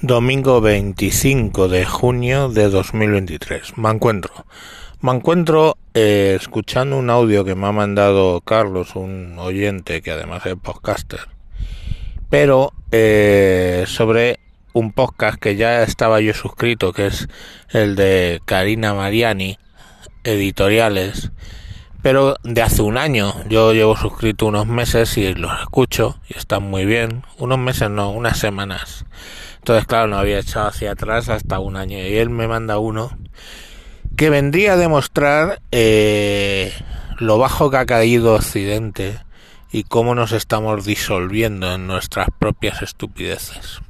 Domingo 25 de junio de 2023. Me encuentro. Me encuentro eh, escuchando un audio que me ha mandado Carlos, un oyente que además es podcaster, pero eh, sobre un podcast que ya estaba yo suscrito, que es el de Karina Mariani, editoriales, pero de hace un año. Yo llevo suscrito unos meses y los escucho y están muy bien. Unos meses no, unas semanas. Entonces, claro, no había echado hacia atrás hasta un año. Y él me manda uno que vendría a demostrar eh, lo bajo que ha caído Occidente y cómo nos estamos disolviendo en nuestras propias estupideces.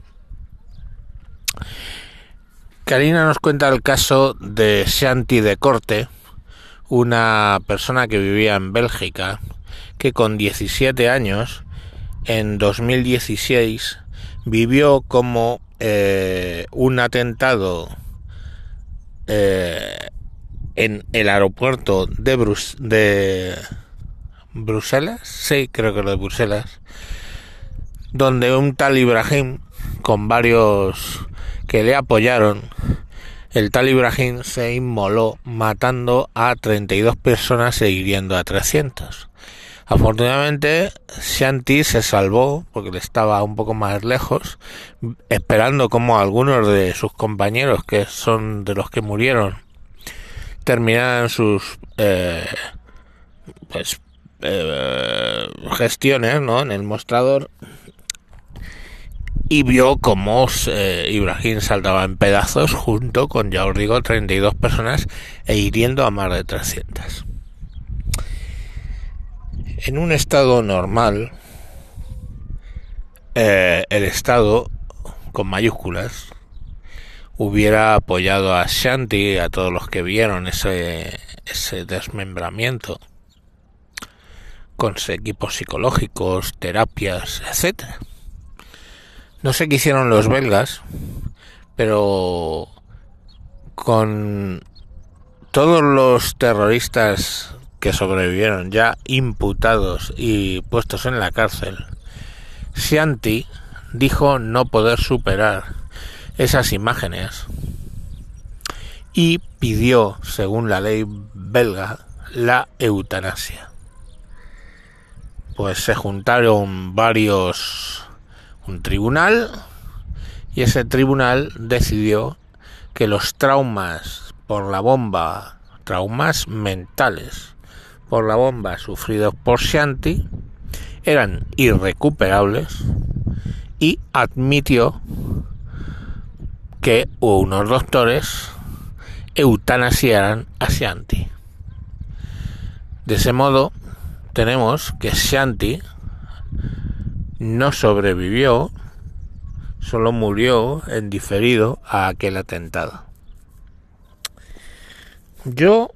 Karina nos cuenta el caso de Shanti de Corte, una persona que vivía en Bélgica, que con 17 años, en 2016, vivió como eh, un atentado eh, en el aeropuerto de, de Bruselas, sí, creo que lo de Bruselas, donde un tal Ibrahim, con varios que le apoyaron, el tal Ibrahim se inmoló matando a 32 personas e hiriendo a 300. Afortunadamente, Shanti se salvó porque le estaba un poco más lejos, esperando como algunos de sus compañeros, que son de los que murieron, terminaran sus eh, pues eh, gestiones ¿no? en el mostrador y vio cómo eh, Ibrahim saltaba en pedazos junto con, ya os digo, 32 personas e hiriendo a más de 300. En un estado normal, eh, el Estado, con mayúsculas, hubiera apoyado a Shanti, a todos los que vieron ese, ese desmembramiento, con equipos psicológicos, terapias, etcétera. No sé qué hicieron los belgas, pero con todos los terroristas que sobrevivieron ya imputados y puestos en la cárcel, Shanti dijo no poder superar esas imágenes y pidió, según la ley belga, la eutanasia. Pues se juntaron varios un tribunal y ese tribunal decidió que los traumas por la bomba, traumas mentales por la bomba sufridos por Shanti eran irrecuperables y admitió que unos doctores eutanasiaran a Shanti. De ese modo, tenemos que Shanti no sobrevivió, solo murió en diferido a aquel atentado. Yo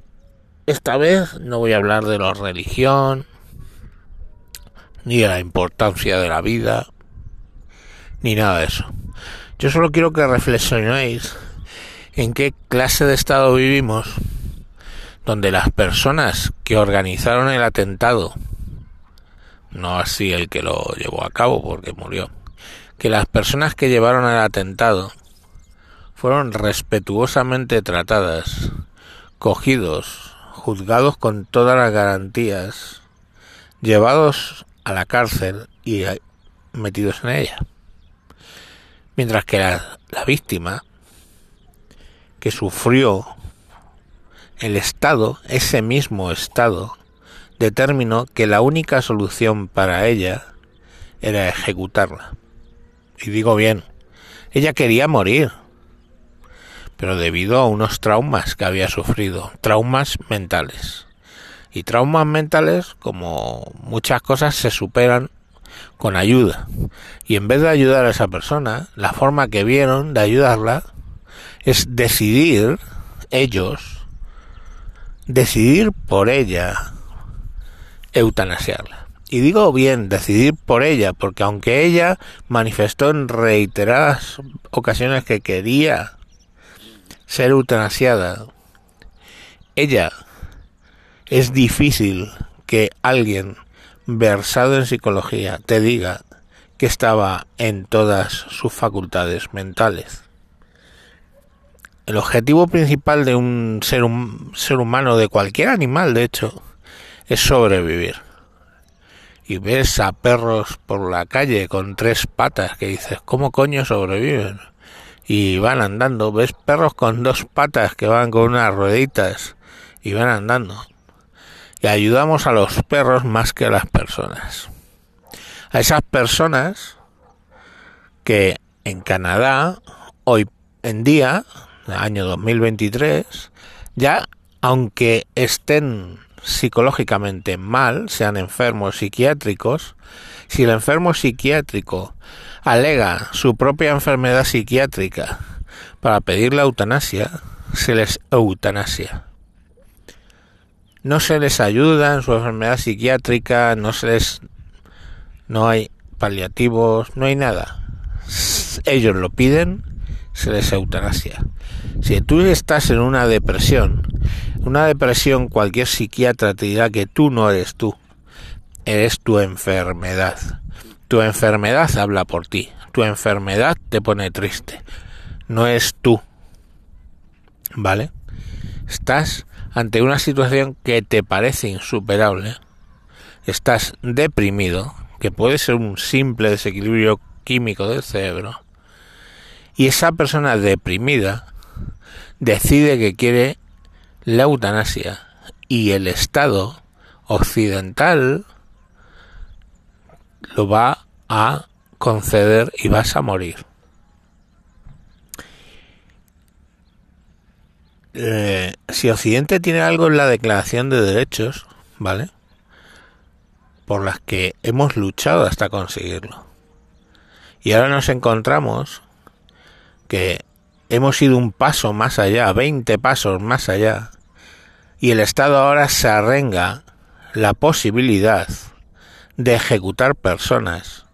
esta vez no voy a hablar de la religión, ni de la importancia de la vida, ni nada de eso. Yo solo quiero que reflexionéis en qué clase de estado vivimos donde las personas que organizaron el atentado no así el que lo llevó a cabo porque murió, que las personas que llevaron el atentado fueron respetuosamente tratadas, cogidos, juzgados con todas las garantías, llevados a la cárcel y metidos en ella. Mientras que la, la víctima, que sufrió el Estado, ese mismo Estado, determinó que la única solución para ella era ejecutarla. Y digo bien, ella quería morir, pero debido a unos traumas que había sufrido, traumas mentales. Y traumas mentales, como muchas cosas, se superan con ayuda. Y en vez de ayudar a esa persona, la forma que vieron de ayudarla es decidir ellos, decidir por ella, eutanasiarla. Y digo bien, decidir por ella, porque aunque ella manifestó en reiteradas ocasiones que quería ser eutanasiada, ella es difícil que alguien versado en psicología te diga que estaba en todas sus facultades mentales. El objetivo principal de un ser, un ser humano, de cualquier animal, de hecho, es sobrevivir. Y ves a perros por la calle con tres patas que dices, ¿cómo coño sobreviven? Y van andando. Ves perros con dos patas que van con unas rueditas y van andando. Y ayudamos a los perros más que a las personas. A esas personas que en Canadá, hoy en día, año 2023, ya aunque estén psicológicamente mal, sean enfermos psiquiátricos, si el enfermo psiquiátrico alega su propia enfermedad psiquiátrica para pedir la eutanasia, se les eutanasia. No se les ayuda en su enfermedad psiquiátrica, no se les no hay paliativos, no hay nada. Ellos lo piden, se les eutanasia. Si tú estás en una depresión, una depresión cualquier psiquiatra te dirá que tú no eres tú, eres tu enfermedad. Tu enfermedad habla por ti, tu enfermedad te pone triste, no es tú. ¿Vale? Estás ante una situación que te parece insuperable, estás deprimido, que puede ser un simple desequilibrio químico del cerebro, y esa persona deprimida decide que quiere la eutanasia y el Estado occidental lo va a conceder y vas a morir. Eh, si Occidente tiene algo en la Declaración de Derechos, ¿vale? Por las que hemos luchado hasta conseguirlo. Y ahora nos encontramos que hemos ido un paso más allá, 20 pasos más allá, y el Estado ahora se arrenga la posibilidad de ejecutar personas,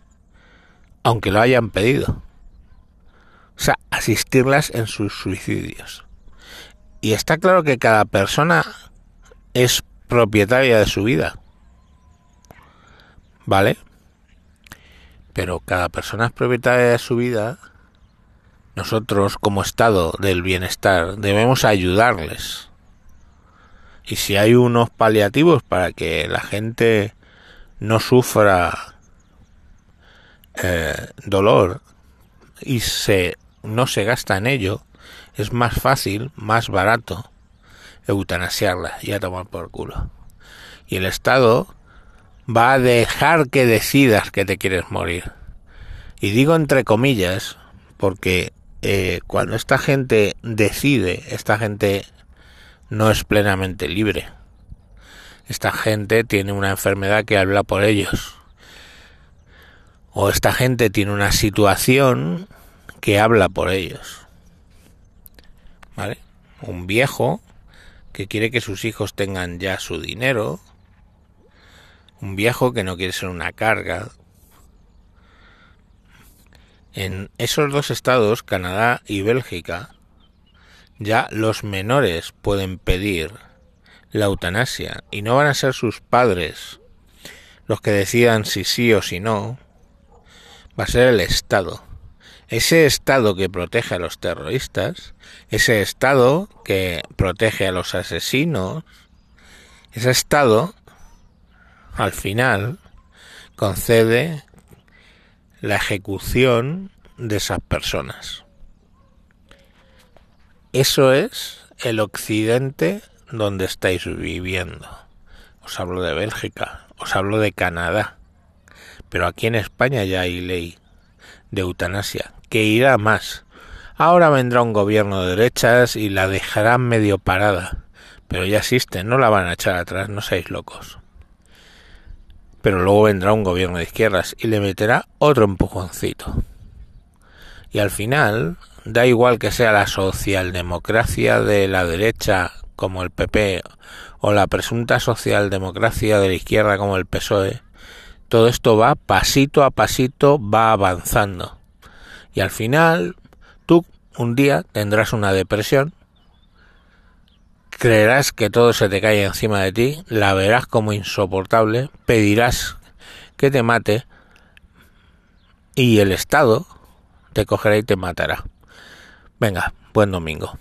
aunque lo hayan pedido. O sea, asistirlas en sus suicidios. Y está claro que cada persona es propietaria de su vida. ¿Vale? Pero cada persona es propietaria de su vida nosotros como estado del bienestar debemos ayudarles. Y si hay unos paliativos para que la gente no sufra eh, dolor y se no se gasta en ello, es más fácil, más barato eutanasiarla y a tomar por culo. Y el Estado va a dejar que decidas que te quieres morir. Y digo entre comillas, porque eh, cuando esta gente decide, esta gente no es plenamente libre. Esta gente tiene una enfermedad que habla por ellos. O esta gente tiene una situación que habla por ellos. ¿Vale? Un viejo que quiere que sus hijos tengan ya su dinero. Un viejo que no quiere ser una carga. En esos dos estados, Canadá y Bélgica, ya los menores pueden pedir la eutanasia y no van a ser sus padres los que decidan si sí o si no, va a ser el Estado. Ese Estado que protege a los terroristas, ese Estado que protege a los asesinos, ese Estado, al final, concede la ejecución de esas personas. Eso es el occidente donde estáis viviendo. Os hablo de Bélgica, os hablo de Canadá, pero aquí en España ya hay ley de eutanasia, que irá más. Ahora vendrá un gobierno de derechas y la dejarán medio parada, pero ya existe, no la van a echar atrás, no seáis locos pero luego vendrá un gobierno de izquierdas y le meterá otro empujoncito. Y al final, da igual que sea la socialdemocracia de la derecha como el PP o la presunta socialdemocracia de la izquierda como el PSOE, todo esto va pasito a pasito, va avanzando. Y al final, tú un día tendrás una depresión creerás que todo se te cae encima de ti, la verás como insoportable, pedirás que te mate y el Estado te cogerá y te matará. Venga, buen domingo.